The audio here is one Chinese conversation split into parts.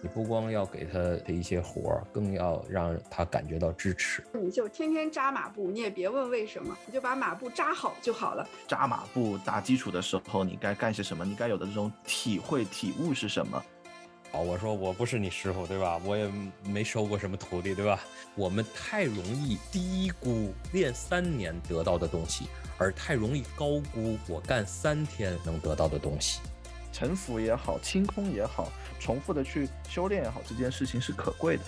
你不光要给他的一些活儿，更要让他感觉到支持。你就天天扎马步，你也别问为什么，你就把马步扎好就好了。扎马步打基础的时候，你该干些什么？你该有的这种体会体悟是什么？好，我说我不是你师傅，对吧？我也没收过什么徒弟，对吧？我们太容易低估练三年得到的东西，而太容易高估我干三天能得到的东西。沉浮也好，清空也好，重复的去修炼也好，这件事情是可贵的。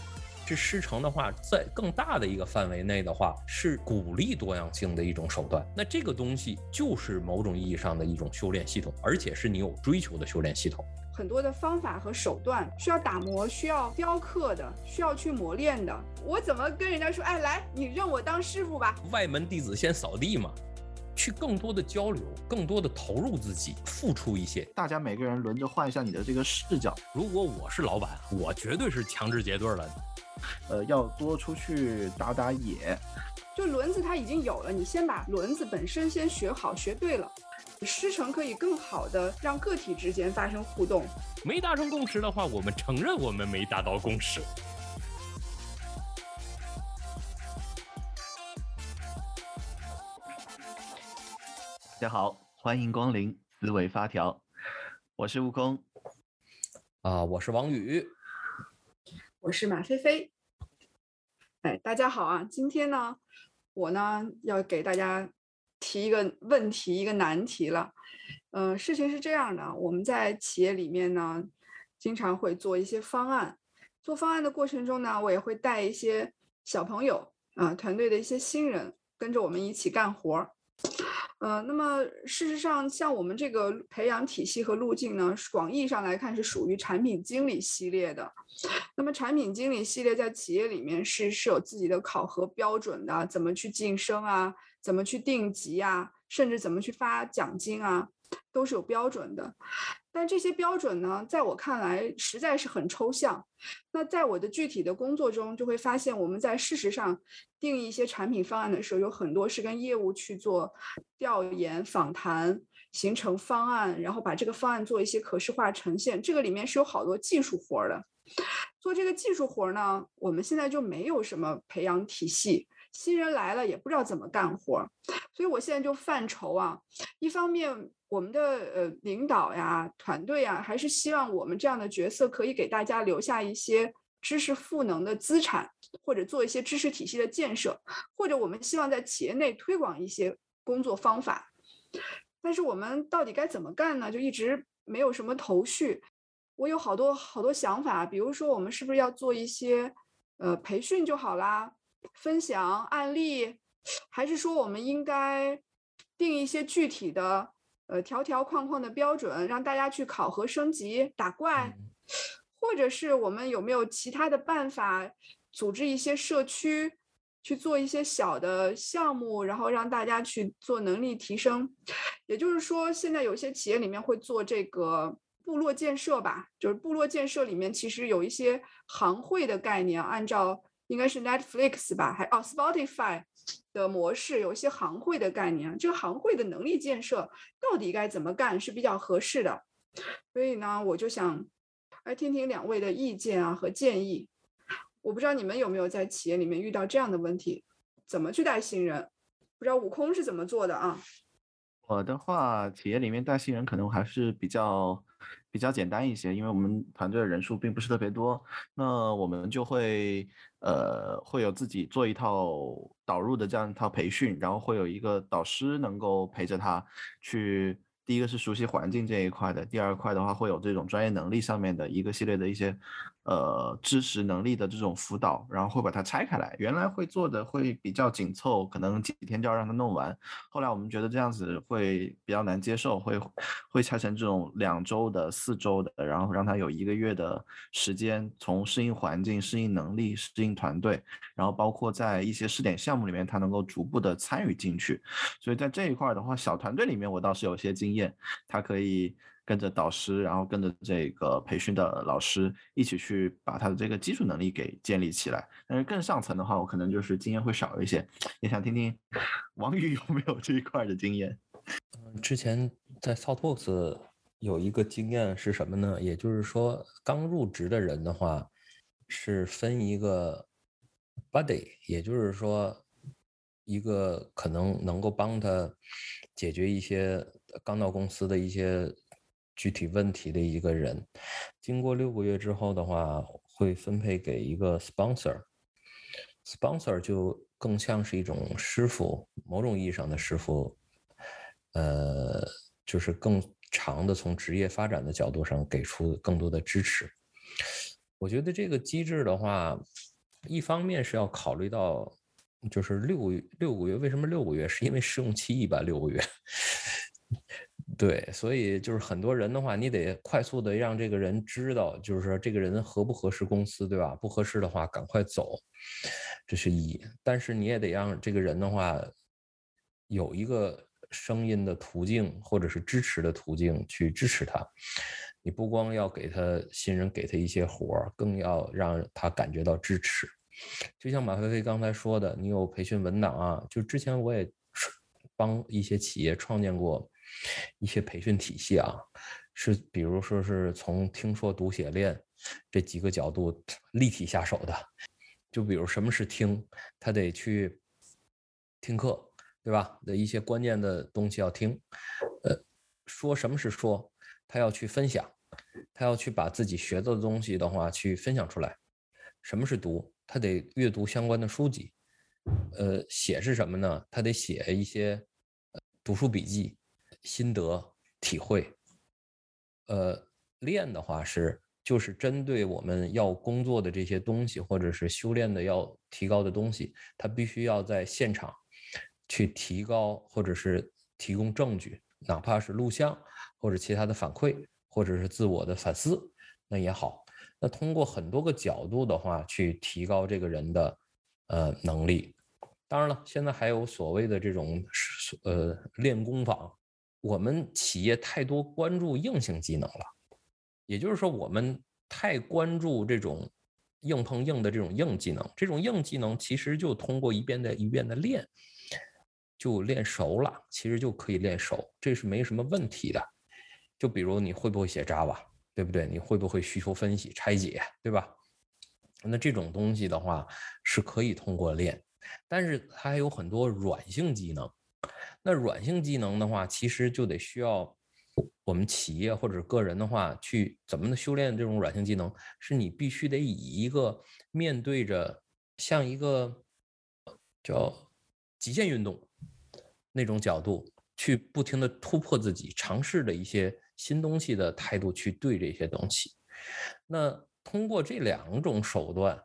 这师承的话，在更大的一个范围内的话，是鼓励多样性的一种手段。那这个东西就是某种意义上的一种修炼系统，而且是你有追求的修炼系统。很多的方法和手段需要打磨、需要雕刻的，需要去磨练的。我怎么跟人家说？哎，来，你认我当师傅吧。外门弟子先扫地嘛。去更多的交流，更多的投入自己，付出一些。大家每个人轮着换一下你的这个视角。如果我是老板，我绝对是强制结对了。呃，要多出去打打野。就轮子它已经有了，你先把轮子本身先学好，学对了，师承可以更好的让个体之间发生互动。没达成共识的话，我们承认我们没达到共识。大家好，欢迎光临思维发条，我是悟空，啊，我是王宇，我是马飞飞。哎，大家好啊！今天呢，我呢要给大家提一个问题，一个难题了。嗯，事情是这样的，我们在企业里面呢，经常会做一些方案。做方案的过程中呢，我也会带一些小朋友啊，团队的一些新人，跟着我们一起干活儿。呃，那么事实上，像我们这个培养体系和路径呢，广义上来看是属于产品经理系列的。那么产品经理系列在企业里面是是有自己的考核标准的，怎么去晋升啊，怎么去定级啊，甚至怎么去发奖金啊，都是有标准的。但这些标准呢，在我看来实在是很抽象。那在我的具体的工作中，就会发现我们在事实上定义一些产品方案的时候，有很多是跟业务去做调研、访谈、形成方案，然后把这个方案做一些可视化呈现。这个里面是有好多技术活的。做这个技术活呢，我们现在就没有什么培养体系，新人来了也不知道怎么干活，所以我现在就犯愁啊。一方面，我们的呃领导呀、团队呀，还是希望我们这样的角色可以给大家留下一些知识赋能的资产，或者做一些知识体系的建设，或者我们希望在企业内推广一些工作方法。但是我们到底该怎么干呢？就一直没有什么头绪。我有好多好多想法，比如说我们是不是要做一些呃培训就好啦，分享案例，还是说我们应该定一些具体的呃条条框框的标准，让大家去考核升级打怪，或者是我们有没有其他的办法，组织一些社区去做一些小的项目，然后让大家去做能力提升。也就是说，现在有些企业里面会做这个。部落建设吧，就是部落建设里面其实有一些行会的概念，按照应该是 Netflix 吧，还哦 Spotify 的模式，有一些行会的概念。这个行会的能力建设到底该怎么干是比较合适的。所以呢，我就想来听听两位的意见啊和建议。我不知道你们有没有在企业里面遇到这样的问题，怎么去带新人？不知道悟空是怎么做的啊？我的话，企业里面带新人可能还是比较比较简单一些，因为我们团队的人数并不是特别多，那我们就会呃会有自己做一套导入的这样一套培训，然后会有一个导师能够陪着他去。第一个是熟悉环境这一块的，第二块的话会有这种专业能力上面的一个系列的一些，呃，知识能力的这种辅导，然后会把它拆开来。原来会做的会比较紧凑，可能几天就要让他弄完。后来我们觉得这样子会比较难接受，会会拆成这种两周的、四周的，然后让他有一个月的时间，从适应环境、适应能力、适应团队，然后包括在一些试点项目里面，他能够逐步的参与进去。所以在这一块的话，小团队里面我倒是有些经验。他可以跟着导师，然后跟着这个培训的老师一起去把他的这个基础能力给建立起来。但是更上层的话，我可能就是经验会少一些。也想听听 王宇有没有这一块的经验。嗯，之前在 Southworks 有一个经验是什么呢？也就是说，刚入职的人的话，是分一个 buddy，也就是说，一个可能能够帮他解决一些刚到公司的一些具体问题的一个人。经过六个月之后的话，会分配给一个 sponsor。sponsor 就更像是一种师傅，某种意义上的师傅，呃，就是更长的从职业发展的角度上给出更多的支持。我觉得这个机制的话，一方面是要考虑到，就是六六个月，为什么六个月？是因为试用期一般六个月。对，所以就是很多人的话，你得快速的让这个人知道，就是说这个人合不合适公司，对吧？不合适的话，赶快走，这是一。但是你也得让这个人的话，有一个声音的途径，或者是支持的途径去支持他。你不光要给他新人给他一些活儿，更要让他感觉到支持。就像马飞飞刚才说的，你有培训文档啊，就之前我也帮一些企业创建过。一些培训体系啊，是比如说是从听说读写练这几个角度立体下手的。就比如什么是听，他得去听课，对吧？的一些关键的东西要听。呃，说什么是说，他要去分享，他要去把自己学到的东西的话去分享出来。什么是读？他得阅读相关的书籍。呃，写是什么呢？他得写一些读书笔记。心得体会，呃，练的话是就是针对我们要工作的这些东西，或者是修炼的要提高的东西，他必须要在现场去提高，或者是提供证据，哪怕是录像或者其他的反馈，或者是自我的反思，那也好。那通过很多个角度的话，去提高这个人的呃能力。当然了，现在还有所谓的这种呃练功坊。我们企业太多关注硬性技能了，也就是说，我们太关注这种硬碰硬的这种硬技能。这种硬技能其实就通过一遍的一遍的练，就练熟了，其实就可以练熟，这是没什么问题的。就比如你会不会写 Java，对不对？你会不会需求分析、拆解，对吧？那这种东西的话是可以通过练，但是它还有很多软性技能。那软性技能的话，其实就得需要我们企业或者个人的话，去怎么的修炼这种软性技能，是你必须得以一个面对着像一个叫极限运动那种角度，去不停的突破自己，尝试的一些新东西的态度去对这些东西。那通过这两种手段，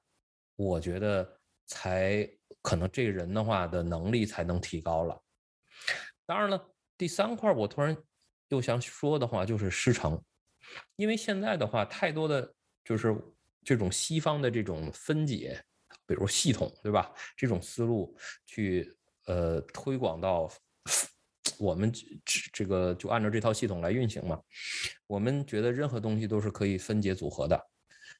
我觉得才可能这个人的话的能力才能提高了。当然了，第三块我突然又想说的话就是师承，因为现在的话太多的就是这种西方的这种分解，比如系统，对吧？这种思路去呃推广到我们这这个就按照这套系统来运行嘛。我们觉得任何东西都是可以分解组合的，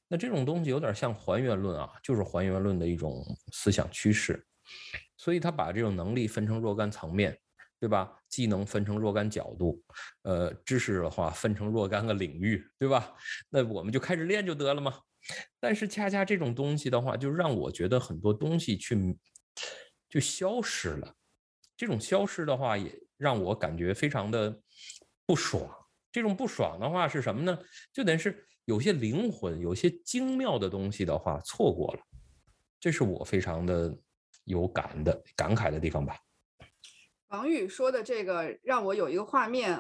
那这种东西有点像还原论啊，就是还原论的一种思想趋势。所以他把这种能力分成若干层面。对吧？技能分成若干角度，呃，知识的话分成若干个领域，对吧？那我们就开始练就得了嘛。但是恰恰这种东西的话，就让我觉得很多东西去就消失了。这种消失的话，也让我感觉非常的不爽。这种不爽的话是什么呢？就等于是有些灵魂、有些精妙的东西的话错过了。这是我非常的有感的感慨的地方吧。王宇说的这个让我有一个画面，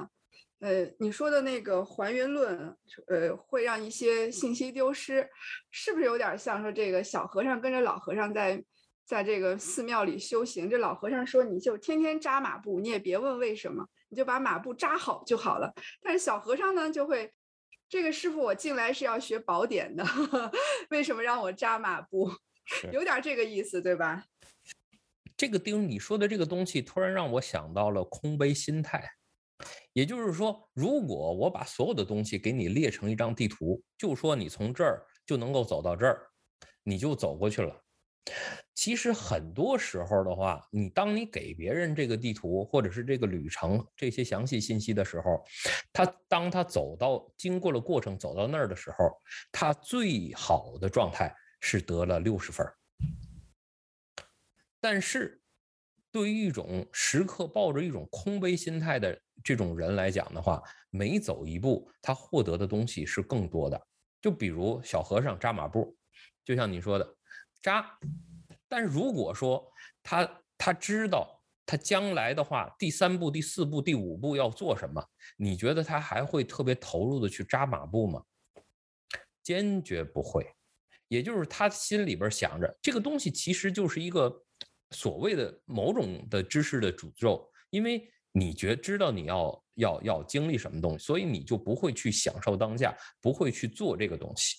呃，你说的那个还原论，呃，会让一些信息丢失，是不是有点像说这个小和尚跟着老和尚在在这个寺庙里修行？这老和尚说你就天天扎马步，你也别问为什么，你就把马步扎好就好了。但是小和尚呢就会，这个师傅我进来是要学宝典的，为什么让我扎马步？有点这个意思，对吧？这个丁，你说的这个东西，突然让我想到了空杯心态。也就是说，如果我把所有的东西给你列成一张地图，就说你从这儿就能够走到这儿，你就走过去了。其实很多时候的话，你当你给别人这个地图或者是这个旅程这些详细信息的时候，他当他走到经过了过程走到那儿的时候，他最好的状态是得了六十分。但是，对于一种时刻抱着一种空杯心态的这种人来讲的话，每走一步，他获得的东西是更多的。就比如小和尚扎马步，就像你说的扎。但如果说他他知道他将来的话，第三步、第四步、第五步要做什么，你觉得他还会特别投入的去扎马步吗？坚决不会。也就是他心里边想着这个东西其实就是一个所谓的某种的知识的诅咒，因为你觉知道你要要要经历什么东西，所以你就不会去享受当下，不会去做这个东西。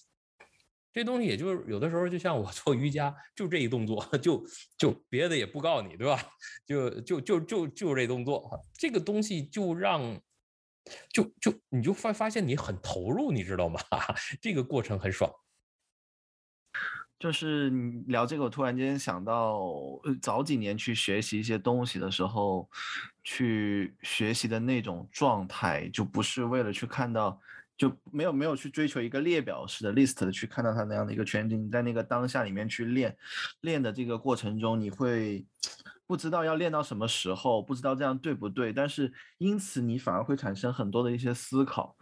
这东西也就是有的时候，就像我做瑜伽，就这一动作，就就别的也不告诉你，对吧？就就就就就这动作，这个东西就让，就就你就发发现你很投入，你知道吗？这个过程很爽。就是你聊这个，我突然间想到，早几年去学习一些东西的时候，去学习的那种状态，就不是为了去看到。就没有没有去追求一个列表式的 list 的去看到它那样的一个全景，在那个当下里面去练，练的这个过程中，你会不知道要练到什么时候，不知道这样对不对，但是因此你反而会产生很多的一些思考。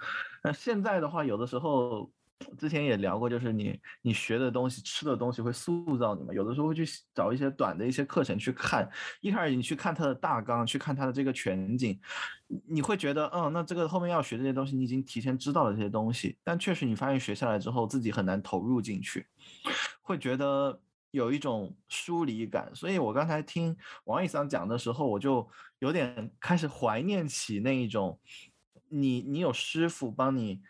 那现在的话，有的时候。之前也聊过，就是你你学的东西、吃的东西会塑造你嘛。有的时候会去找一些短的一些课程去看，一开始你去看它的大纲，去看它的这个全景，你会觉得，嗯，那这个后面要学这些东西，你已经提前知道了这些东西。但确实你发现学下来之后，自己很难投入进去，会觉得有一种疏离感。所以我刚才听王毅桑讲的时候，我就有点开始怀念起那一种，你你有师傅帮你。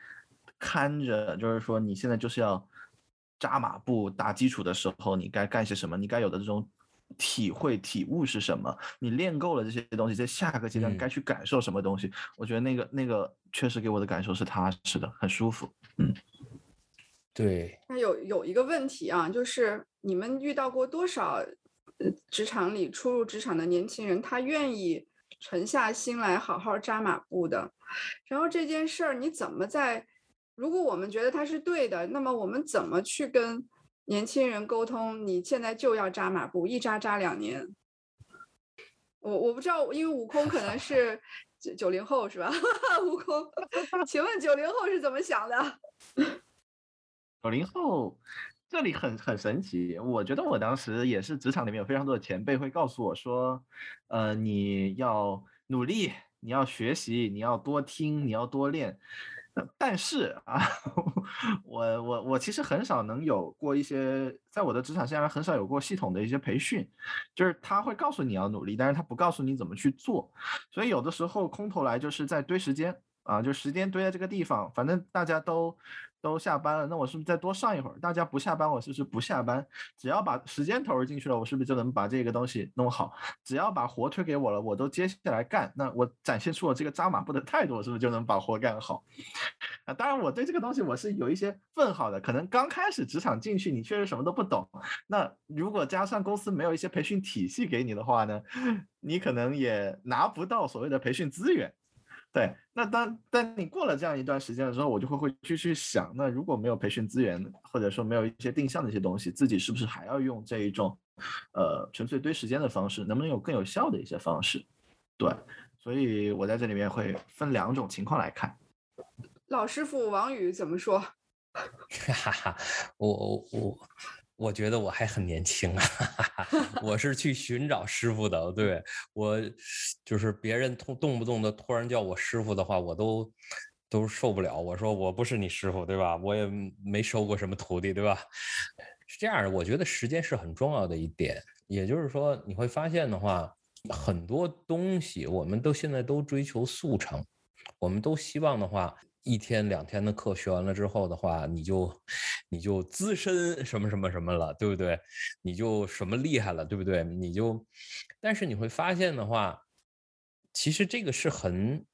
看着，就是说你现在就是要扎马步打基础的时候，你该干些什么？你该有的这种体会体悟是什么？你练够了这些东西，在下个阶段该去感受什么东西？我觉得那个那个确实给我的感受是踏实的，很舒服。嗯，对。那有有一个问题啊，就是你们遇到过多少职场里初入职场的年轻人，他愿意沉下心来好好扎马步的？然后这件事儿你怎么在？如果我们觉得他是对的，那么我们怎么去跟年轻人沟通？你现在就要扎马步，一扎扎两年。我我不知道，因为悟空可能是 九九零后是吧？悟空，请问九零后是怎么想的？九零后这里很很神奇，我觉得我当时也是职场里面有非常多的前辈会告诉我说，呃，你要努力，你要学习，你要多听，你要多练。但是啊，我我我其实很少能有过一些，在我的职场生涯很少有过系统的一些培训，就是他会告诉你要努力，但是他不告诉你怎么去做，所以有的时候空投来就是在堆时间啊，就时间堆在这个地方，反正大家都。都下班了，那我是不是再多上一会儿？大家不下班，我是不是不下班？只要把时间投入进去了，我是不是就能把这个东西弄好？只要把活推给我了，我都接下来干，那我展现出我这个扎马步的态度，是不是就能把活干好？啊，当然我对这个东西我是有一些问号的。可能刚开始职场进去，你确实什么都不懂。那如果加上公司没有一些培训体系给你的话呢，你可能也拿不到所谓的培训资源。对，那当当你过了这样一段时间的时候，我就会会去去想，那如果没有培训资源，或者说没有一些定向的一些东西，自己是不是还要用这一种，呃，纯粹堆时间的方式，能不能有更有效的一些方式？对，所以我在这里面会分两种情况来看。老师傅王宇怎么说？哈哈，我我。我觉得我还很年轻啊，我是去寻找师傅的。对我，就是别人动动不动的突然叫我师傅的话，我都都受不了。我说我不是你师傅，对吧？我也没收过什么徒弟，对吧？是这样的，我觉得时间是很重要的一点。也就是说，你会发现的话，很多东西我们都现在都追求速成，我们都希望的话。一天两天的课学完了之后的话，你就你就资深什么什么什么了，对不对？你就什么厉害了，对不对？你就，但是你会发现的话，其实这个是很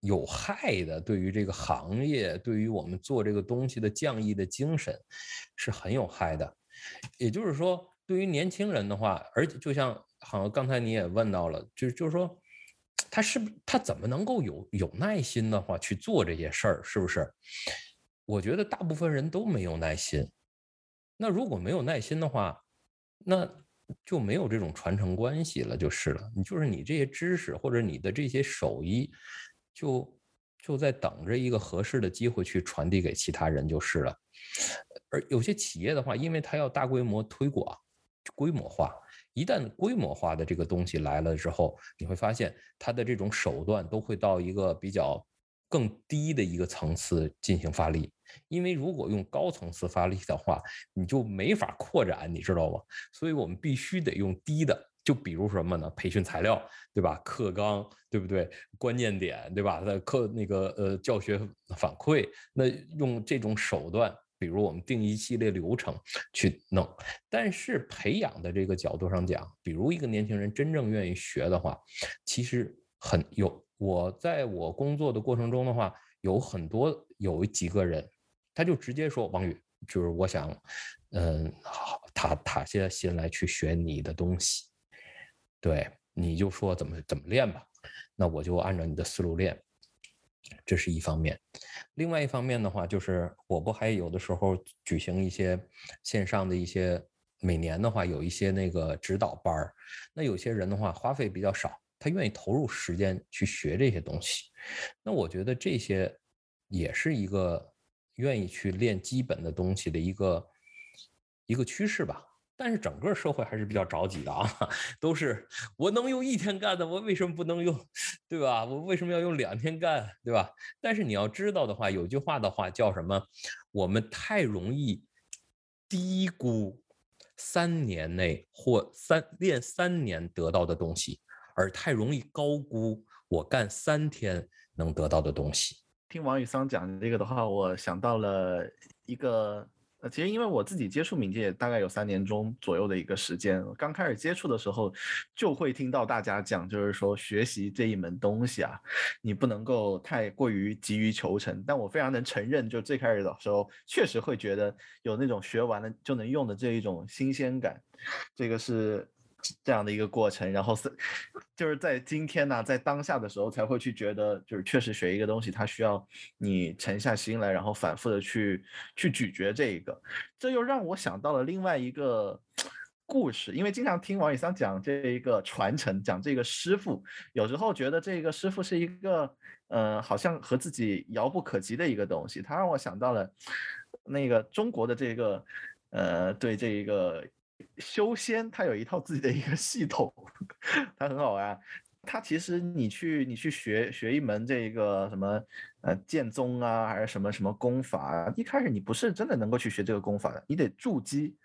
有害的，对于这个行业，对于我们做这个东西的匠艺的精神是很有害的。也就是说。对于年轻人的话，而且就像好像刚才你也问到了，就就是说，他是不他怎么能够有有耐心的话去做这些事儿，是不是？我觉得大部分人都没有耐心。那如果没有耐心的话，那就没有这种传承关系了，就是了。你就是你这些知识或者你的这些手艺，就就在等着一个合适的机会去传递给其他人就是了。而有些企业的话，因为它要大规模推广、规模化，一旦规模化的这个东西来了之后，你会发现它的这种手段都会到一个比较更低的一个层次进行发力。因为如果用高层次发力的话，你就没法扩展，你知道吗？所以我们必须得用低的，就比如什么呢？培训材料，对吧？课纲，对不对？关键点，对吧？课那个呃教学反馈，那用这种手段。比如我们定一系列流程去弄，但是培养的这个角度上讲，比如一个年轻人真正愿意学的话，其实很有。我在我工作的过程中的话，有很多有几个人，他就直接说：“王宇，就是我想，嗯，踏踏下心来去学你的东西，对，你就说怎么怎么练吧，那我就按照你的思路练。”这是一方面，另外一方面的话，就是我不还有的时候举行一些线上的一些，每年的话有一些那个指导班儿，那有些人的话花费比较少，他愿意投入时间去学这些东西，那我觉得这些也是一个愿意去练基本的东西的一个一个趋势吧。但是整个社会还是比较着急的啊，都是我能用一天干的，我为什么不能用，对吧？我为什么要用两天干，对吧？但是你要知道的话，有句话的话叫什么？我们太容易低估三年内或三练三年得到的东西，而太容易高估我干三天能得到的东西。听王宇桑讲这个的话，我想到了一个。呃，其实因为我自己接触冥界大概有三年中左右的一个时间，刚开始接触的时候，就会听到大家讲，就是说学习这一门东西啊，你不能够太过于急于求成。但我非常能承认，就最开始的时候，确实会觉得有那种学完了就能用的这一种新鲜感，这个是。这样的一个过程，然后是就是在今天呢，在当下的时候才会去觉得，就是确实学一个东西，它需要你沉下心来，然后反复的去去咀嚼这一个。这又让我想到了另外一个故事，因为经常听王宇桑讲这一个传承，讲这个师傅，有时候觉得这个师傅是一个，呃，好像和自己遥不可及的一个东西。他让我想到了那个中国的这个，呃，对这一个。修仙，它有一套自己的一个系统，它很好玩。它其实你去你去学学一门这个什么呃剑宗啊，还是什么什么功法啊，一开始你不是真的能够去学这个功法的，你得筑基，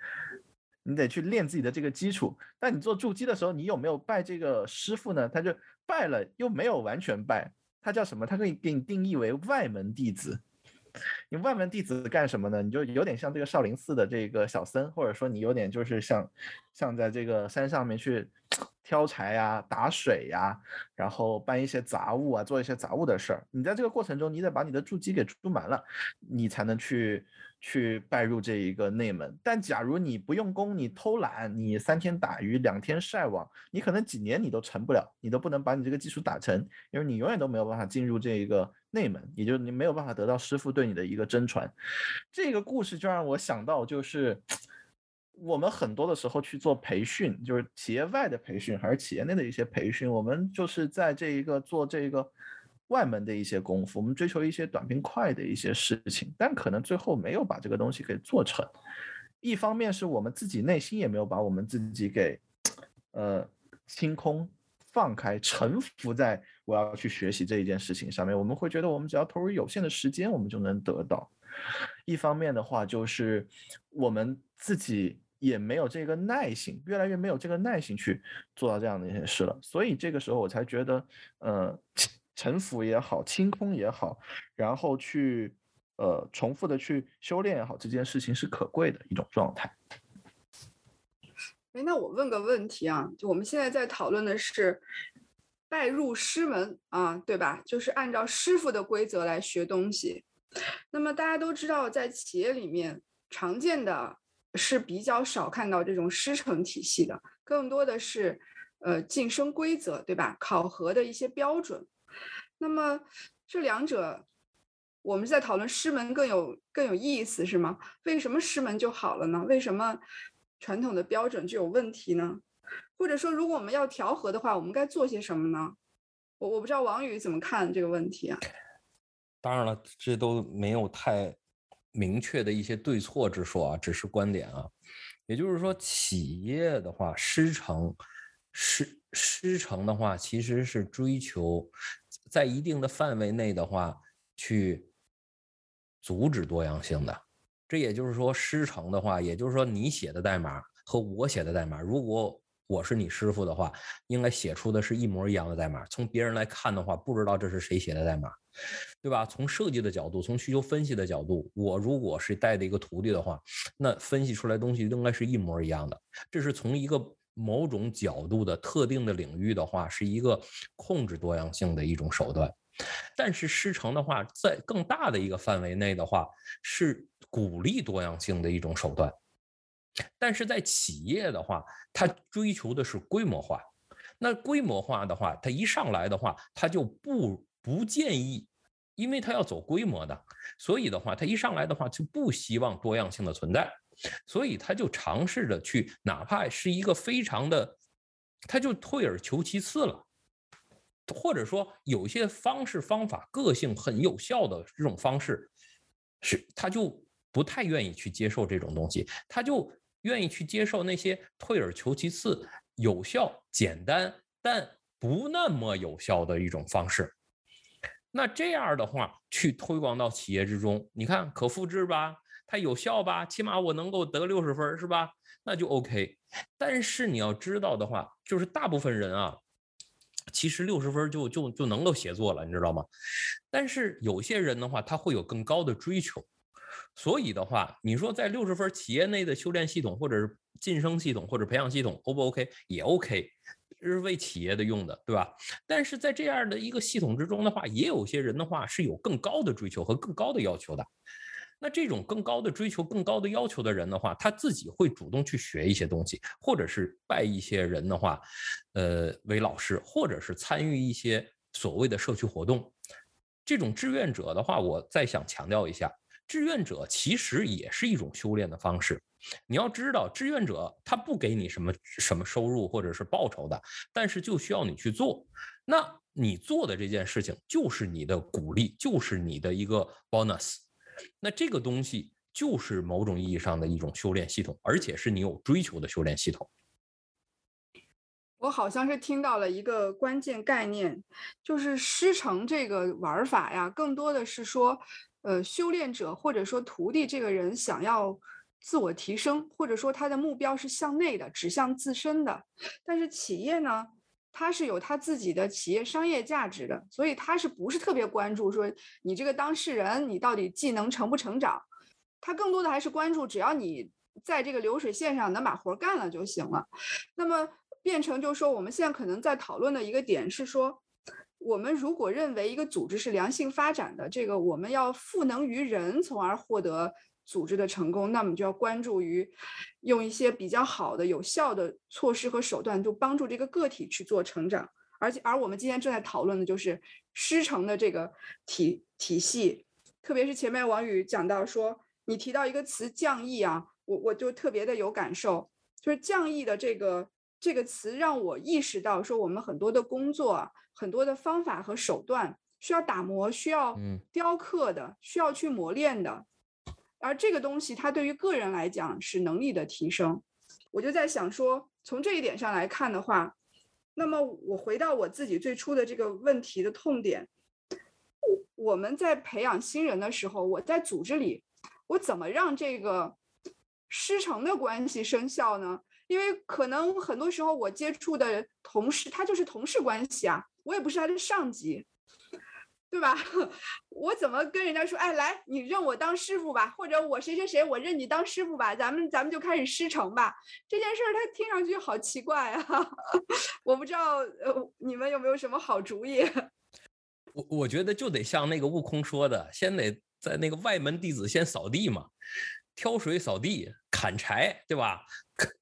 你得去练自己的这个基础。但你做筑基的时候，你有没有拜这个师傅呢？他就拜了，又没有完全拜，他叫什么？他可以给你定义为外门弟子。你外门弟子干什么呢？你就有点像这个少林寺的这个小僧，或者说你有点就是像像在这个山上面去挑柴呀、打水呀，然后搬一些杂物啊，做一些杂物的事儿。你在这个过程中，你得把你的筑基给筑满了，你才能去。去拜入这一个内门，但假如你不用功，你偷懒，你三天打鱼两天晒网，你可能几年你都成不了，你都不能把你这个技术打成，因为你永远都没有办法进入这一个内门，也就你没有办法得到师傅对你的一个真传。这个故事就让我想到，就是我们很多的时候去做培训，就是企业外的培训还是企业内的一些培训，我们就是在这一个做这个。外门的一些功夫，我们追求一些短平快的一些事情，但可能最后没有把这个东西给做成。一方面是我们自己内心也没有把我们自己给，呃，清空、放开、臣服在我要去学习这一件事情上面。我们会觉得我们只要投入有限的时间，我们就能得到。一方面的话，就是我们自己也没有这个耐心，越来越没有这个耐心去做到这样的一些事了。所以这个时候我才觉得，呃。沉浮也好，清空也好，然后去呃重复的去修炼也好，这件事情是可贵的一种状态。哎，那我问个问题啊，就我们现在在讨论的是拜入师门啊，对吧？就是按照师傅的规则来学东西。那么大家都知道，在企业里面常见的是比较少看到这种师承体系的，更多的是呃晋升规则，对吧？考核的一些标准。那么这两者，我们在讨论师门更有更有意思，是吗？为什么师门就好了呢？为什么传统的标准就有问题呢？或者说，如果我们要调和的话，我们该做些什么呢？我我不知道王宇怎么看这个问题啊？当然了，这都没有太明确的一些对错之说啊，只是观点啊。也就是说，企业的话，师承师师承的话，其实是追求在一定的范围内的话，去阻止多样性的。这也就是说，师承的话，也就是说，你写的代码和我写的代码，如果我是你师傅的话，应该写出的是一模一样的代码。从别人来看的话，不知道这是谁写的代码，对吧？从设计的角度，从需求分析的角度，我如果是带的一个徒弟的话，那分析出来东西应该是一模一样的。这是从一个某种角度的特定的领域的话，是一个控制多样性的一种手段。但是师承的话，在更大的一个范围内的话，是鼓励多样性的一种手段。但是在企业的话，它追求的是规模化。那规模化的话，它一上来的话，它就不不建议，因为它要走规模的，所以的话，它一上来的话就不希望多样性的存在，所以他就尝试着去，哪怕是一个非常的，他就退而求其次了，或者说有些方式方法个性很有效的这种方式，是他就不太愿意去接受这种东西，他就。愿意去接受那些退而求其次、有效、简单但不那么有效的一种方式。那这样的话，去推广到企业之中，你看可复制吧，它有效吧？起码我能够得六十分，是吧？那就 OK。但是你要知道的话，就是大部分人啊，其实六十分就就就能够写作了，你知道吗？但是有些人的话，他会有更高的追求。所以的话，你说在六十分企业内的修炼系统，或者是晋升系统，或者培养系统，O 不 OK？也 OK，这是为企业的用的，对吧？但是在这样的一个系统之中的话，也有些人的话是有更高的追求和更高的要求的。那这种更高的追求、更高的要求的人的话，他自己会主动去学一些东西，或者是拜一些人的话，呃，为老师，或者是参与一些所谓的社区活动。这种志愿者的话，我再想强调一下。志愿者其实也是一种修炼的方式。你要知道，志愿者他不给你什么什么收入或者是报酬的，但是就需要你去做。那你做的这件事情就是你的鼓励，就是你的一个 bonus。那这个东西就是某种意义上的一种修炼系统，而且是你有追求的修炼系统。我好像是听到了一个关键概念，就是师承这个玩法呀，更多的是说。呃，修炼者或者说徒弟这个人想要自我提升，或者说他的目标是向内的，指向自身的。但是企业呢，它是有它自己的企业商业价值的，所以它是不是特别关注说你这个当事人你到底技能成不成长？他更多的还是关注只要你在这个流水线上能把活干了就行了。那么变成就是说，我们现在可能在讨论的一个点是说。我们如果认为一个组织是良性发展的，这个我们要赋能于人，从而获得组织的成功，那么就要关注于用一些比较好的、有效的措施和手段，就帮助这个个体去做成长。而且，而我们今天正在讨论的就是师承的这个体体系，特别是前面王宇讲到说，你提到一个词“降义”啊，我我就特别的有感受，就是降义的这个。这个词让我意识到，说我们很多的工作、很多的方法和手段需要打磨、需要雕刻的、需要去磨练的。而这个东西，它对于个人来讲是能力的提升。我就在想说，从这一点上来看的话，那么我回到我自己最初的这个问题的痛点：我们在培养新人的时候，我在组织里，我怎么让这个师承的关系生效呢？因为可能很多时候我接触的同事，他就是同事关系啊，我也不是他的上级，对吧？我怎么跟人家说？哎，来，你认我当师傅吧，或者我谁谁谁，我认你当师傅吧，咱们咱们就开始师承吧。这件事儿他听上去好奇怪啊，我不知道呃你们有没有什么好主意？我我觉得就得像那个悟空说的，先得在那个外门弟子先扫地嘛。挑水扫地、砍柴，对吧？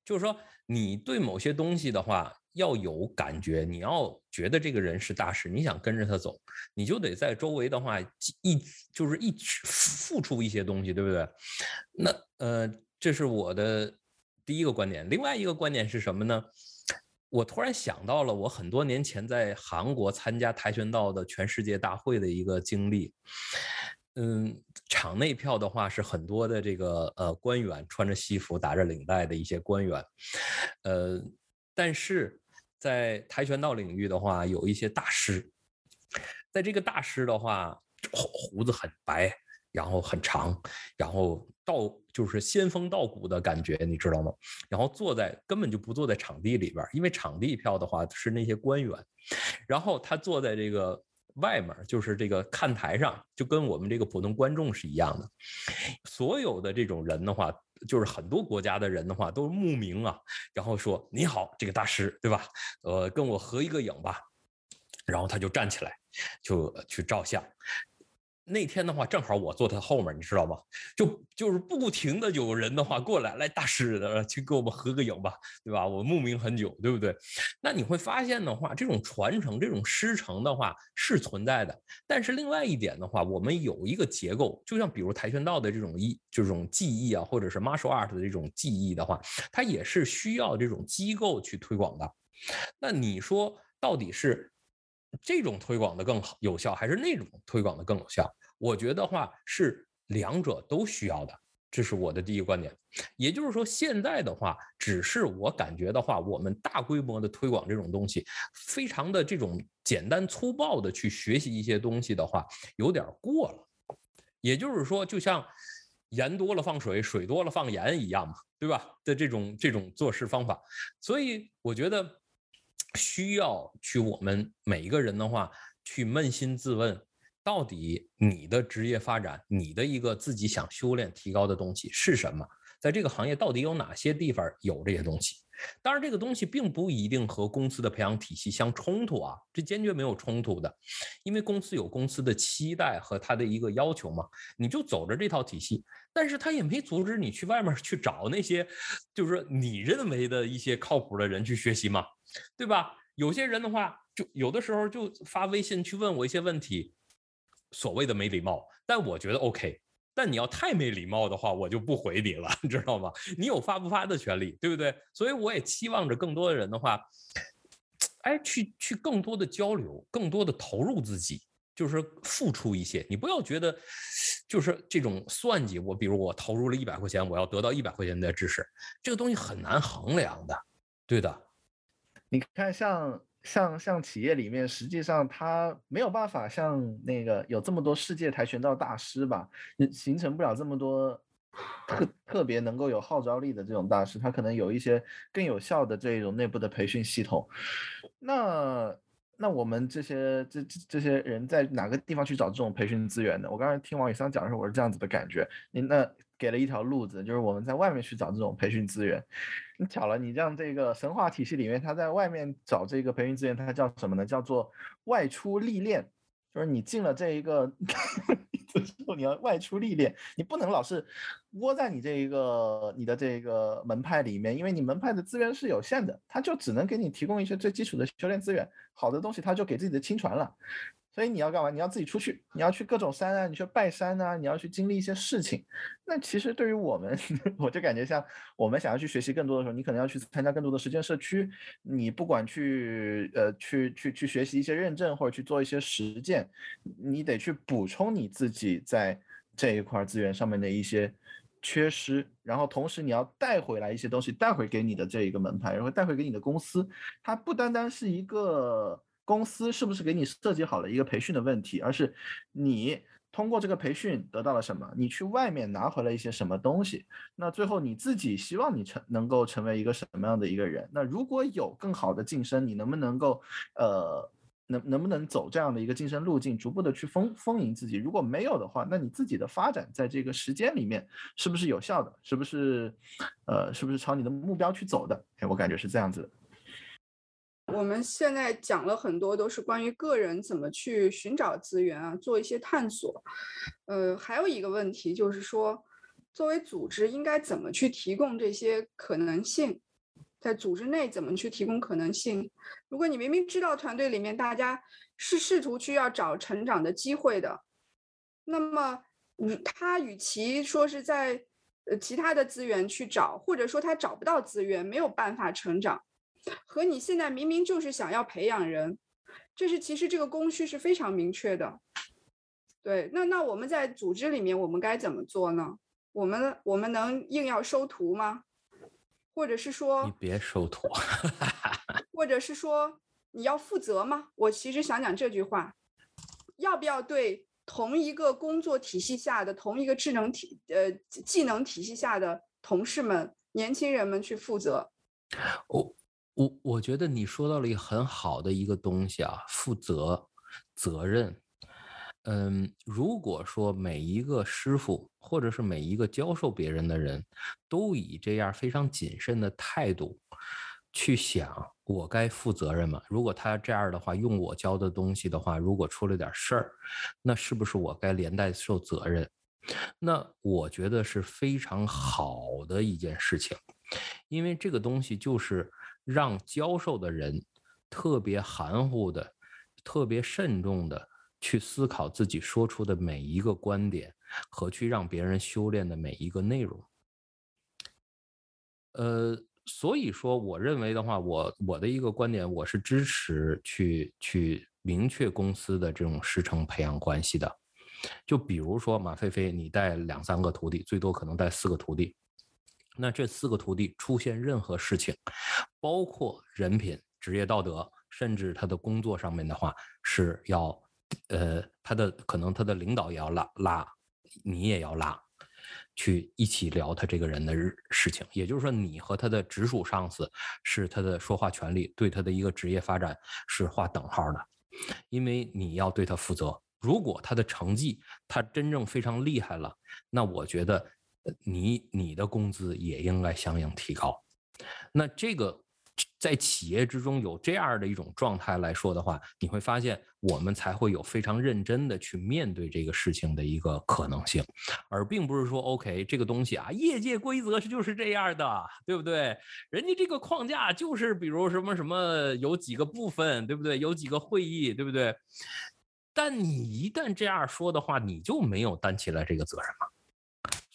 就是说，你对某些东西的话要有感觉，你要觉得这个人是大师，你想跟着他走，你就得在周围的话一就是一付出一些东西，对不对？那呃，这是我的第一个观点。另外一个观点是什么呢？我突然想到了我很多年前在韩国参加跆拳道的全世界大会的一个经历。嗯，场内票的话是很多的这个呃官员穿着西服打着领带的一些官员，呃，但是在跆拳道领域的话，有一些大师，在这个大师的话，胡子很白，然后很长，然后道就是仙风道骨的感觉，你知道吗？然后坐在根本就不坐在场地里边，因为场地票的话是那些官员，然后他坐在这个。外面就是这个看台上，就跟我们这个普通观众是一样的。所有的这种人的话，就是很多国家的人的话，都慕名啊，然后说你好，这个大师，对吧？呃，跟我合一个影吧。然后他就站起来，就去照相。那天的话，正好我坐他后面，你知道吗？就就是不停的有人的话过来，来大师的去给我们合个影吧，对吧？我慕名很久，对不对？那你会发现的话，这种传承、这种师承的话是存在的。但是另外一点的话，我们有一个结构，就像比如跆拳道的这种艺、这种技艺啊，或者是 martial art 的这种技艺的话，它也是需要这种机构去推广的。那你说到底是？这种推广的更好有效，还是那种推广的更有效？我觉得话是两者都需要的，这是我的第一个观点。也就是说，现在的话，只是我感觉的话，我们大规模的推广这种东西，非常的这种简单粗暴的去学习一些东西的话，有点过了。也就是说，就像盐多了放水，水多了放盐一样嘛，对吧？的这种这种做事方法，所以我觉得。需要去我们每一个人的话，去扪心自问，到底你的职业发展，你的一个自己想修炼提高的东西是什么？在这个行业到底有哪些地方有这些东西？当然，这个东西并不一定和公司的培养体系相冲突啊，这坚决没有冲突的，因为公司有公司的期待和他的一个要求嘛，你就走着这套体系，但是他也没阻止你去外面去找那些，就是你认为的一些靠谱的人去学习嘛。对吧？有些人的话，就有的时候就发微信去问我一些问题，所谓的没礼貌，但我觉得 OK。但你要太没礼貌的话，我就不回你了，你 知道吗？你有发不发的权利，对不对？所以我也期望着更多的人的话，哎，去去更多的交流，更多的投入自己，就是付出一些。你不要觉得就是这种算计。我比如我投入了一百块钱，我要得到一百块钱的知识，这个东西很难衡量的，对的。你看，像像像企业里面，实际上他没有办法像那个有这么多世界跆拳道大师吧，形成不了这么多特特别能够有号召力的这种大师，他可能有一些更有效的这种内部的培训系统。那那我们这些这这这些人在哪个地方去找这种培训资源呢？我刚才听王宇桑讲的时候，我是这样子的感觉。你那。给了一条路子，就是我们在外面去找这种培训资源。你巧了，你让这个神话体系里面，他在外面找这个培训资源，它叫什么呢？叫做外出历练。就是你进了这一个 之后，你要外出历练，你不能老是窝在你这一个你的这个门派里面，因为你门派的资源是有限的，他就只能给你提供一些最基础的修炼资源，好的东西他就给自己的亲传了。所以你要干嘛？你要自己出去，你要去各种山啊，你去拜山啊，你要去经历一些事情。那其实对于我们，我就感觉像我们想要去学习更多的时候，你可能要去参加更多的实践社区。你不管去呃去去去学习一些认证或者去做一些实践，你得去补充你自己在这一块资源上面的一些缺失，然后同时你要带回来一些东西，带回给你的这一个门派，然后带回给你的公司。它不单单是一个。公司是不是给你设计好了一个培训的问题，而是你通过这个培训得到了什么？你去外面拿回来一些什么东西？那最后你自己希望你成能够成为一个什么样的一个人？那如果有更好的晋升，你能不能够呃能能不能走这样的一个晋升路径，逐步的去丰丰盈自己？如果没有的话，那你自己的发展在这个时间里面是不是有效的？是不是呃是不是朝你的目标去走的？哎，我感觉是这样子的。我们现在讲了很多，都是关于个人怎么去寻找资源啊，做一些探索。呃，还有一个问题就是说，作为组织应该怎么去提供这些可能性，在组织内怎么去提供可能性？如果你明明知道团队里面大家是试图去要找成长的机会的，那么，嗯，他与其说是在呃其他的资源去找，或者说他找不到资源，没有办法成长，和你现在明明就是想要培养人，这是其实这个供需是非常明确的。对，那那我们在组织里面，我们该怎么做呢？我们我们能硬要收徒吗？或者是说你别收徒，或者是说你要负责吗？我其实想讲这句话，要不要对同一个工作体系下的同一个智能体呃技能体系下的同事们、年轻人们去负责？我我我觉得你说到了一个很好的一个东西啊，负责、责任。嗯，如果说每一个师傅或者是每一个教授别人的人都以这样非常谨慎的态度去想，我该负责任吗？如果他这样的话，用我教的东西的话，如果出了点事儿，那是不是我该连带受责任？那我觉得是非常好的一件事情，因为这个东西就是让教授的人特别含糊的、特别慎重的。去思考自己说出的每一个观点和去让别人修炼的每一个内容。呃，所以说，我认为的话，我我的一个观点，我是支持去去明确公司的这种师承培养关系的。就比如说马飞飞，你带两三个徒弟，最多可能带四个徒弟，那这四个徒弟出现任何事情，包括人品、职业道德，甚至他的工作上面的话，是要。呃，他的可能他的领导也要拉拉，你也要拉，去一起聊他这个人的事情。也就是说，你和他的直属上司是他的说话权利，对他的一个职业发展是划等号的，因为你要对他负责。如果他的成绩他真正非常厉害了，那我觉得你你的工资也应该相应提高。那这个。在企业之中有这样的一种状态来说的话，你会发现我们才会有非常认真的去面对这个事情的一个可能性，而并不是说 OK 这个东西啊，业界规则是就是这样的，对不对？人家这个框架就是比如什么什么有几个部分，对不对？有几个会议，对不对？但你一旦这样说的话，你就没有担起来这个责任嘛。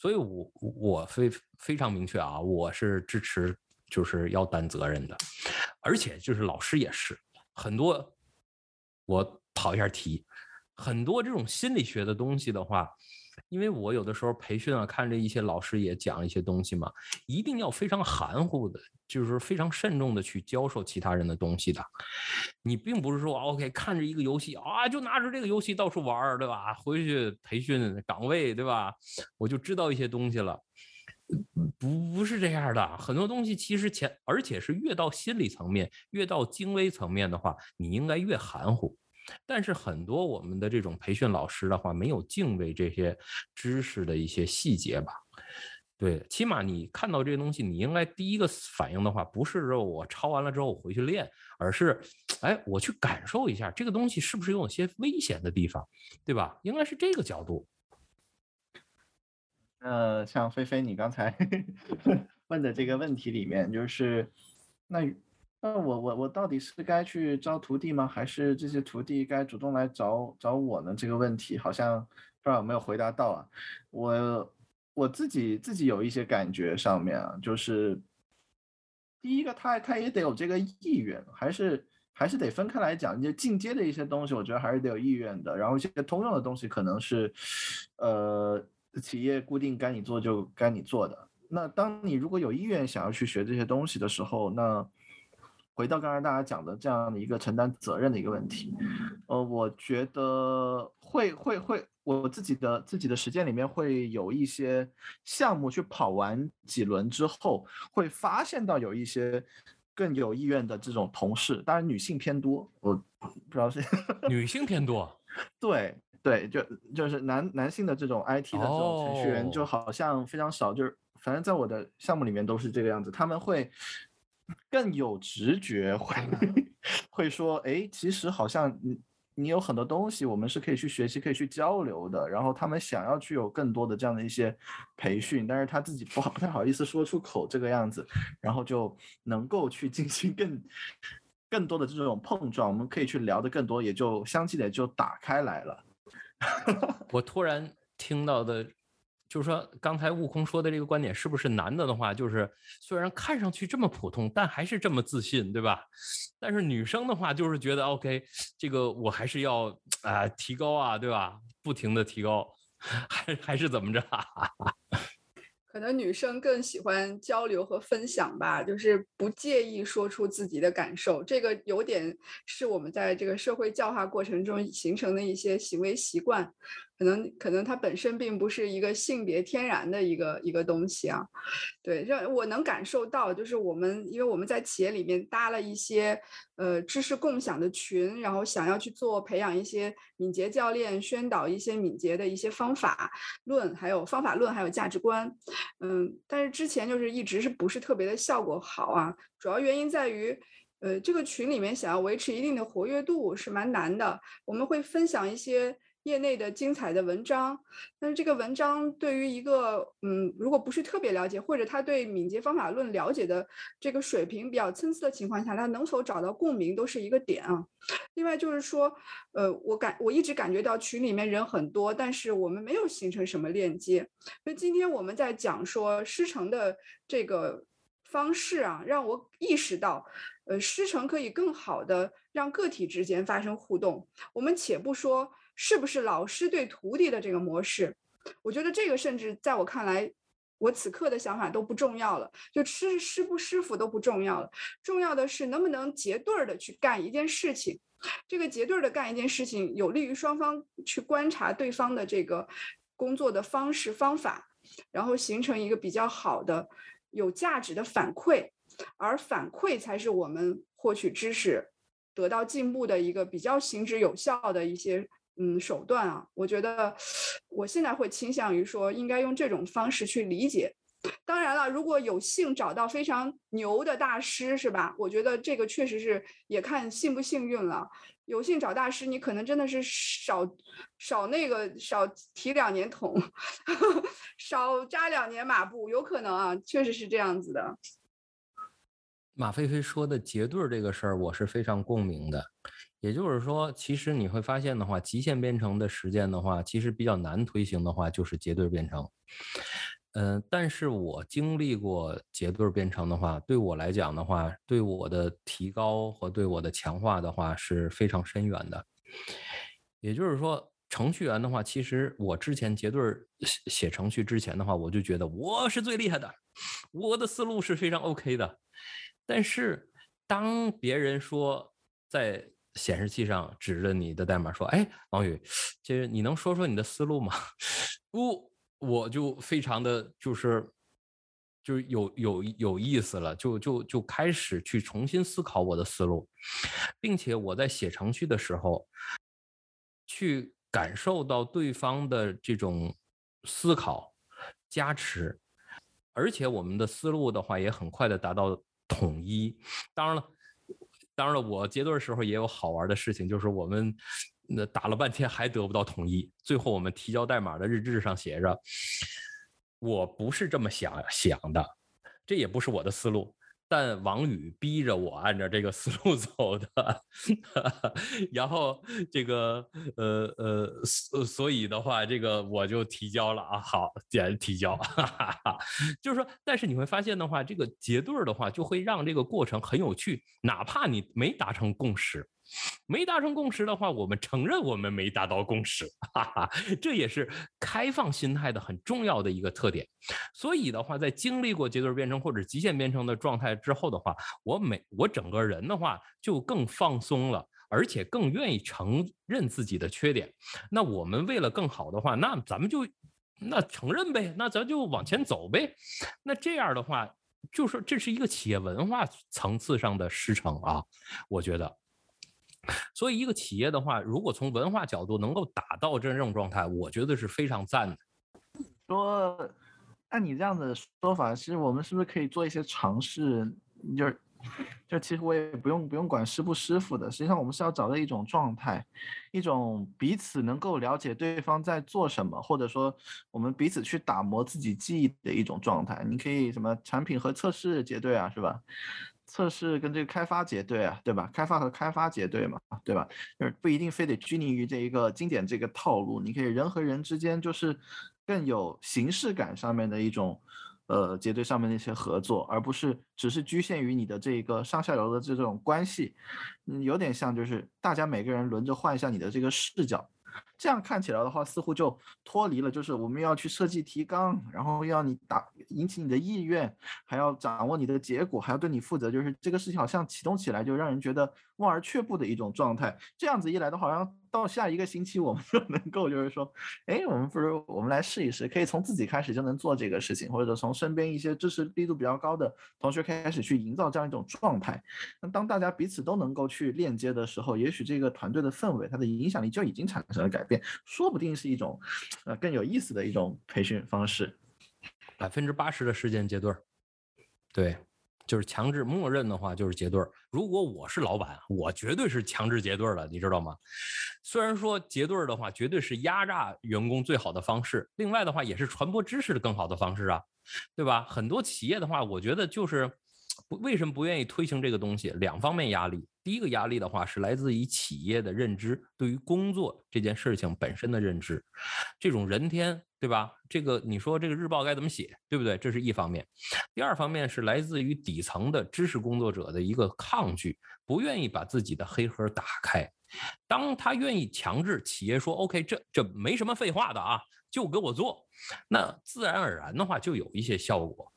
所以，我我非非常明确啊，我是支持。就是要担责任的，而且就是老师也是很多。我跑一下题，很多这种心理学的东西的话，因为我有的时候培训啊，看着一些老师也讲一些东西嘛，一定要非常含糊的，就是非常慎重的去教授其他人的东西的。你并不是说 OK 看着一个游戏啊，就拿着这个游戏到处玩对吧？回去培训岗位，对吧？我就知道一些东西了。不不是这样的，很多东西其实前，而且是越到心理层面，越到精微层面的话，你应该越含糊。但是很多我们的这种培训老师的话，没有敬畏这些知识的一些细节吧？对，起码你看到这些东西，你应该第一个反应的话，不是说我抄完了之后我回去练，而是，哎，我去感受一下这个东西是不是有些危险的地方，对吧？应该是这个角度。呃，像菲菲你刚才 问的这个问题里面，就是那那我我我到底是该去招徒弟吗？还是这些徒弟该主动来找找我呢？这个问题好像不知道有没有回答到啊。我我自己自己有一些感觉上面啊，就是第一个他他也得有这个意愿，还是还是得分开来讲。就进阶的一些东西，我觉得还是得有意愿的。然后一些通用的东西，可能是呃。企业固定该你做就该你做的。那当你如果有意愿想要去学这些东西的时候，那回到刚才大家讲的这样的一个承担责任的一个问题，呃，我觉得会会会，我自己的自己的实践里面会有一些项目去跑完几轮之后，会发现到有一些更有意愿的这种同事，当然女性偏多，我不知道是 女性偏多，对。对，就就是男男性的这种 IT 的这种程序员，就好像非常少。就是反正在我的项目里面都是这个样子，他们会更有直觉，会会说，哎，其实好像你有很多东西，我们是可以去学习、可以去交流的。然后他们想要去有更多的这样的一些培训，但是他自己不好不太好意思说出口这个样子，然后就能够去进行更更多的这种碰撞，我们可以去聊的更多，也就相继的就打开来了。我突然听到的。就是说，刚才悟空说的这个观点，是不是男的的话，就是虽然看上去这么普通，但还是这么自信，对吧？但是女生的话，就是觉得 OK，这个我还是要啊提高啊，对吧？不停的提高，还还是怎么着？可能女生更喜欢交流和分享吧，就是不介意说出自己的感受。这个有点是我们在这个社会教化过程中形成的一些行为习惯。可能可能它本身并不是一个性别天然的一个一个东西啊，对，让我能感受到，就是我们因为我们在企业里面搭了一些呃知识共享的群，然后想要去做培养一些敏捷教练，宣导一些敏捷的一些方法论，还有方法论，还有价值观，嗯，但是之前就是一直是不是特别的效果好啊，主要原因在于，呃，这个群里面想要维持一定的活跃度是蛮难的，我们会分享一些。业内的精彩的文章，但是这个文章对于一个嗯，如果不是特别了解，或者他对敏捷方法论了解的这个水平比较参差的情况下，他能否找到共鸣都是一个点啊。另外就是说，呃，我感我一直感觉到群里面人很多，但是我们没有形成什么链接。那今天我们在讲说师承的这个方式啊，让我意识到，呃，师承可以更好的让个体之间发生互动。我们且不说。是不是老师对徒弟的这个模式？我觉得这个甚至在我看来，我此刻的想法都不重要了。就师师不师傅都不重要了，重要的是能不能结对儿的去干一件事情。这个结对儿的干一件事情，有利于双方去观察对方的这个工作的方式方法，然后形成一个比较好的、有价值的反馈。而反馈才是我们获取知识、得到进步的一个比较行之有效的一些。嗯，手段啊，我觉得我现在会倾向于说，应该用这种方式去理解。当然了，如果有幸找到非常牛的大师，是吧？我觉得这个确实是也看幸不幸运了。有幸找大师，你可能真的是少少那个少提两年桶，少扎两年马步，有可能啊，确实是这样子的。马飞飞说的结对这个事儿，我是非常共鸣的。也就是说，其实你会发现的话，极限编程的实践的话，其实比较难推行的话，就是结对编程。嗯，但是我经历过结对编程的话，对我来讲的话，对我的提高和对我的强化的话是非常深远的。也就是说，程序员的话，其实我之前结对写程序之前的话，我就觉得我是最厉害的，我的思路是非常 OK 的。但是当别人说在显示器上指着你的代码说：“哎，王宇，这你能说说你的思路吗？”不，我就非常的就是，就是有有有意思了，就就就开始去重新思考我的思路，并且我在写程序的时候，去感受到对方的这种思考加持，而且我们的思路的话也很快的达到统一。当然了。当然了，我结对的时候也有好玩的事情，就是我们那打了半天还得不到统一，最后我们提交代码的日志上写着，我不是这么想想的，这也不是我的思路。但王宇逼着我按照这个思路走的，然后这个呃呃，所以的话，这个我就提交了啊。好，点提交，哈哈哈就是说，但是你会发现的话，这个结对儿的话，就会让这个过程很有趣，哪怕你没达成共识。没达成共识的话，我们承认我们没达到共识，哈哈，这也是开放心态的很重要的一个特点。所以的话，在经历过结对编程或者极限编程的状态之后的话，我每我整个人的话就更放松了，而且更愿意承认自己的缺点。那我们为了更好的话，那咱们就那承认呗，那咱就往前走呗。那这样的话，就是这是一个企业文化层次上的师承啊，我觉得。所以，一个企业的话，如果从文化角度能够达到这种状态，我觉得是非常赞的。说，按你这样的说法，其实我们是不是可以做一些尝试？就是就其实我也不用不用管师不师傅的，实际上我们是要找到一种状态，一种彼此能够了解对方在做什么，或者说我们彼此去打磨自己记忆的一种状态。你可以什么产品和测试结对啊，是吧？测试跟这个开发结对啊，对吧？开发和开发结对嘛，对吧？就是不一定非得拘泥于这一个经典这个套路，你可以人和人之间就是更有形式感上面的一种，呃，结对上面的一些合作，而不是只是局限于你的这一个上下游的这种关系，嗯，有点像就是大家每个人轮着换一下你的这个视角。这样看起来的话，似乎就脱离了，就是我们要去设计提纲，然后要你打引起你的意愿，还要掌握你的结果，还要对你负责，就是这个事情好像启动起来就让人觉得望而却步的一种状态。这样子一来的话，好像。到下一个星期，我们 就能够就是说，哎，我们不如我们来试一试，可以从自己开始就能做这个事情，或者从身边一些支持力度比较高的同学开始去营造这样一种状态。那当大家彼此都能够去链接的时候，也许这个团队的氛围，它的影响力就已经产生了改变，说不定是一种呃更有意思的一种培训方式。百分之八十的时间结对儿，对。就是强制默认的话，就是结对儿。如果我是老板，我绝对是强制结对儿的，你知道吗？虽然说结对儿的话，绝对是压榨员工最好的方式，另外的话也是传播知识的更好的方式啊，对吧？很多企业的话，我觉得就是为什么不愿意推行这个东西？两方面压力。第一个压力的话是来自于企业的认知，对于工作这件事情本身的认知，这种人天。对吧？这个你说这个日报该怎么写，对不对？这是一方面。第二方面是来自于底层的知识工作者的一个抗拒，不愿意把自己的黑盒打开。当他愿意强制企业说 “OK”，这这没什么废话的啊，就给我做，那自然而然的话就有一些效果。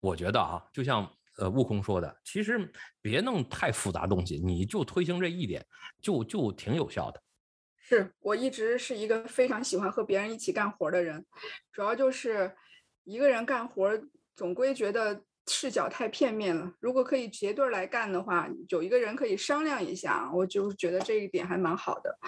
我觉得啊，就像呃悟空说的，其实别弄太复杂东西，你就推行这一点，就就挺有效的。是我一直是一个非常喜欢和别人一起干活的人，主要就是一个人干活总归觉得视角太片面了。如果可以结对来干的话，有一个人可以商量一下，我就觉得这一点还蛮好的。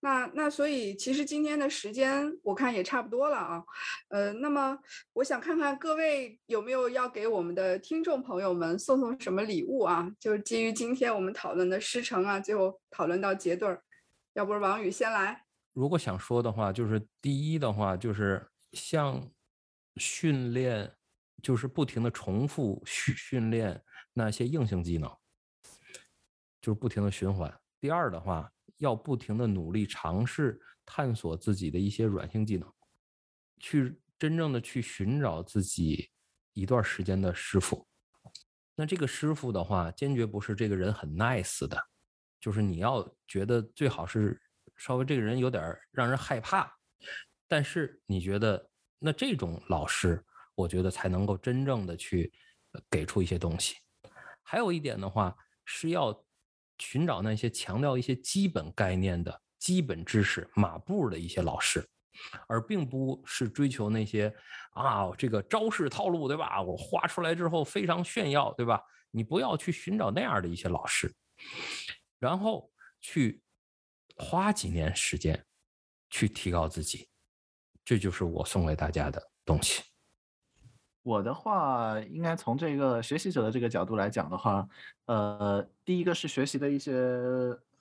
那那所以其实今天的时间我看也差不多了啊，呃，那么我想看看各位有没有要给我们的听众朋友们送送什么礼物啊？就是基于今天我们讨论的师承啊，最后讨论到结对儿。要不是王宇先来。如果想说的话，就是第一的话，就是像训练，就是不停的重复训训练那些硬性技能，就是不停的循环。第二的话，要不停的努力尝试探索自己的一些软性技能，去真正的去寻找自己一段时间的师傅。那这个师傅的话，坚决不是这个人很 nice 的。就是你要觉得最好是稍微这个人有点让人害怕，但是你觉得那这种老师，我觉得才能够真正的去给出一些东西。还有一点的话是要寻找那些强调一些基本概念的基本知识马步的一些老师，而并不是追求那些啊这个招式套路，对吧？我画出来之后非常炫耀，对吧？你不要去寻找那样的一些老师。然后去花几年时间去提高自己，这就是我送给大家的东西。我的话，应该从这个学习者的这个角度来讲的话，呃，第一个是学习的一些。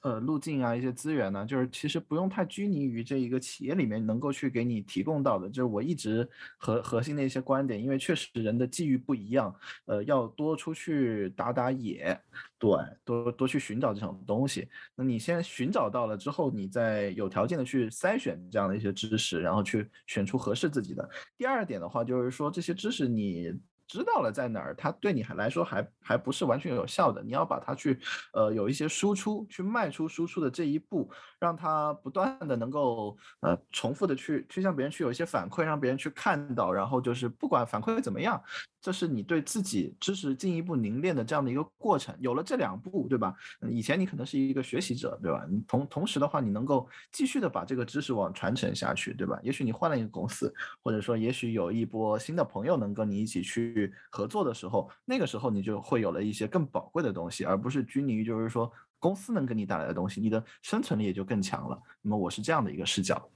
呃，路径啊，一些资源呢，就是其实不用太拘泥于这一个企业里面能够去给你提供到的，就是我一直核核心的一些观点，因为确实人的际遇不一样，呃，要多出去打打野，对，多多去寻找这种东西。那你先寻找到了之后，你再有条件的去筛选这样的一些知识，然后去选出合适自己的。第二点的话，就是说这些知识你。知道了在哪儿，它对你还来说还还不是完全有效的。你要把它去，呃，有一些输出，去迈出输出的这一步，让它不断的能够，呃，重复的去去向别人去有一些反馈，让别人去看到，然后就是不管反馈怎么样。这是你对自己知识进一步凝练的这样的一个过程，有了这两步，对吧？以前你可能是一个学习者，对吧？你同同时的话，你能够继续的把这个知识网传承下去，对吧？也许你换了一个公司，或者说也许有一波新的朋友能跟你一起去合作的时候，那个时候你就会有了一些更宝贵的东西，而不是拘泥于就是说公司能给你带来的东西，你的生存力也就更强了。那么我是这样的一个视角。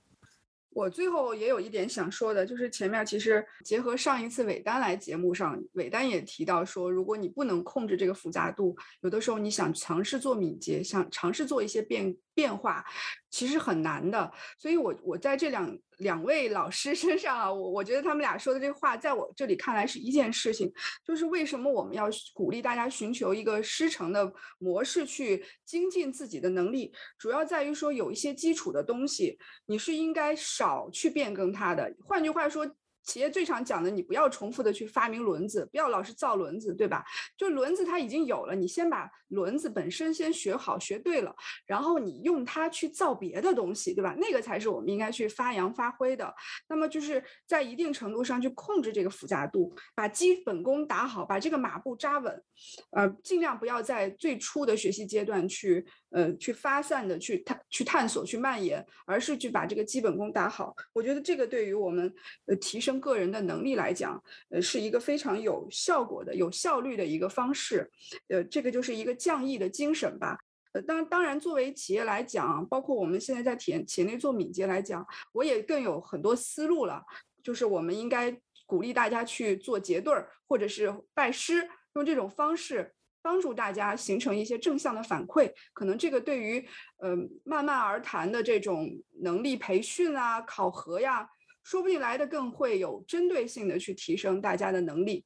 我最后也有一点想说的，就是前面其实结合上一次韦丹来节目上，韦丹也提到说，如果你不能控制这个复杂度，有的时候你想尝试做敏捷，想尝试做一些变变化，其实很难的。所以我我在这两两位老师身上啊，我我觉得他们俩说的这话，在我这里看来是一件事情，就是为什么我们要鼓励大家寻求一个师承的模式去精进自己的能力，主要在于说有一些基础的东西，你是应该少。去变更它的。换句话说。企业最常讲的，你不要重复的去发明轮子，不要老是造轮子，对吧？就轮子它已经有了，你先把轮子本身先学好、学对了，然后你用它去造别的东西，对吧？那个才是我们应该去发扬发挥的。那么就是在一定程度上去控制这个复杂度，把基本功打好，把这个马步扎稳，呃，尽量不要在最初的学习阶段去呃去发散的去探去探索去蔓延，而是去把这个基本功打好。我觉得这个对于我们呃提升。个人的能力来讲，呃，是一个非常有效果的、有效率的一个方式，呃，这个就是一个降义的精神吧。呃，当当然，作为企业来讲，包括我们现在在体验企业内做敏捷来讲，我也更有很多思路了。就是我们应该鼓励大家去做结对儿，或者是拜师，用这种方式帮助大家形成一些正向的反馈。可能这个对于呃慢慢而谈的这种能力培训啊、考核呀。说不定来的更会有针对性的去提升大家的能力，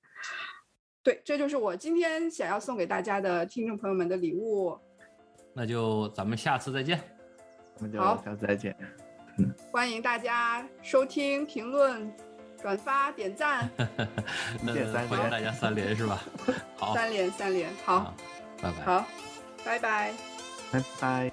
对，这就是我今天想要送给大家的听众朋友们的礼物。那就咱们下次再见。我们就下次再见。欢迎大家收听、评论、转发、点赞。欢迎大家三连是吧？好，三连三连，好，拜拜。好，拜拜，拜拜。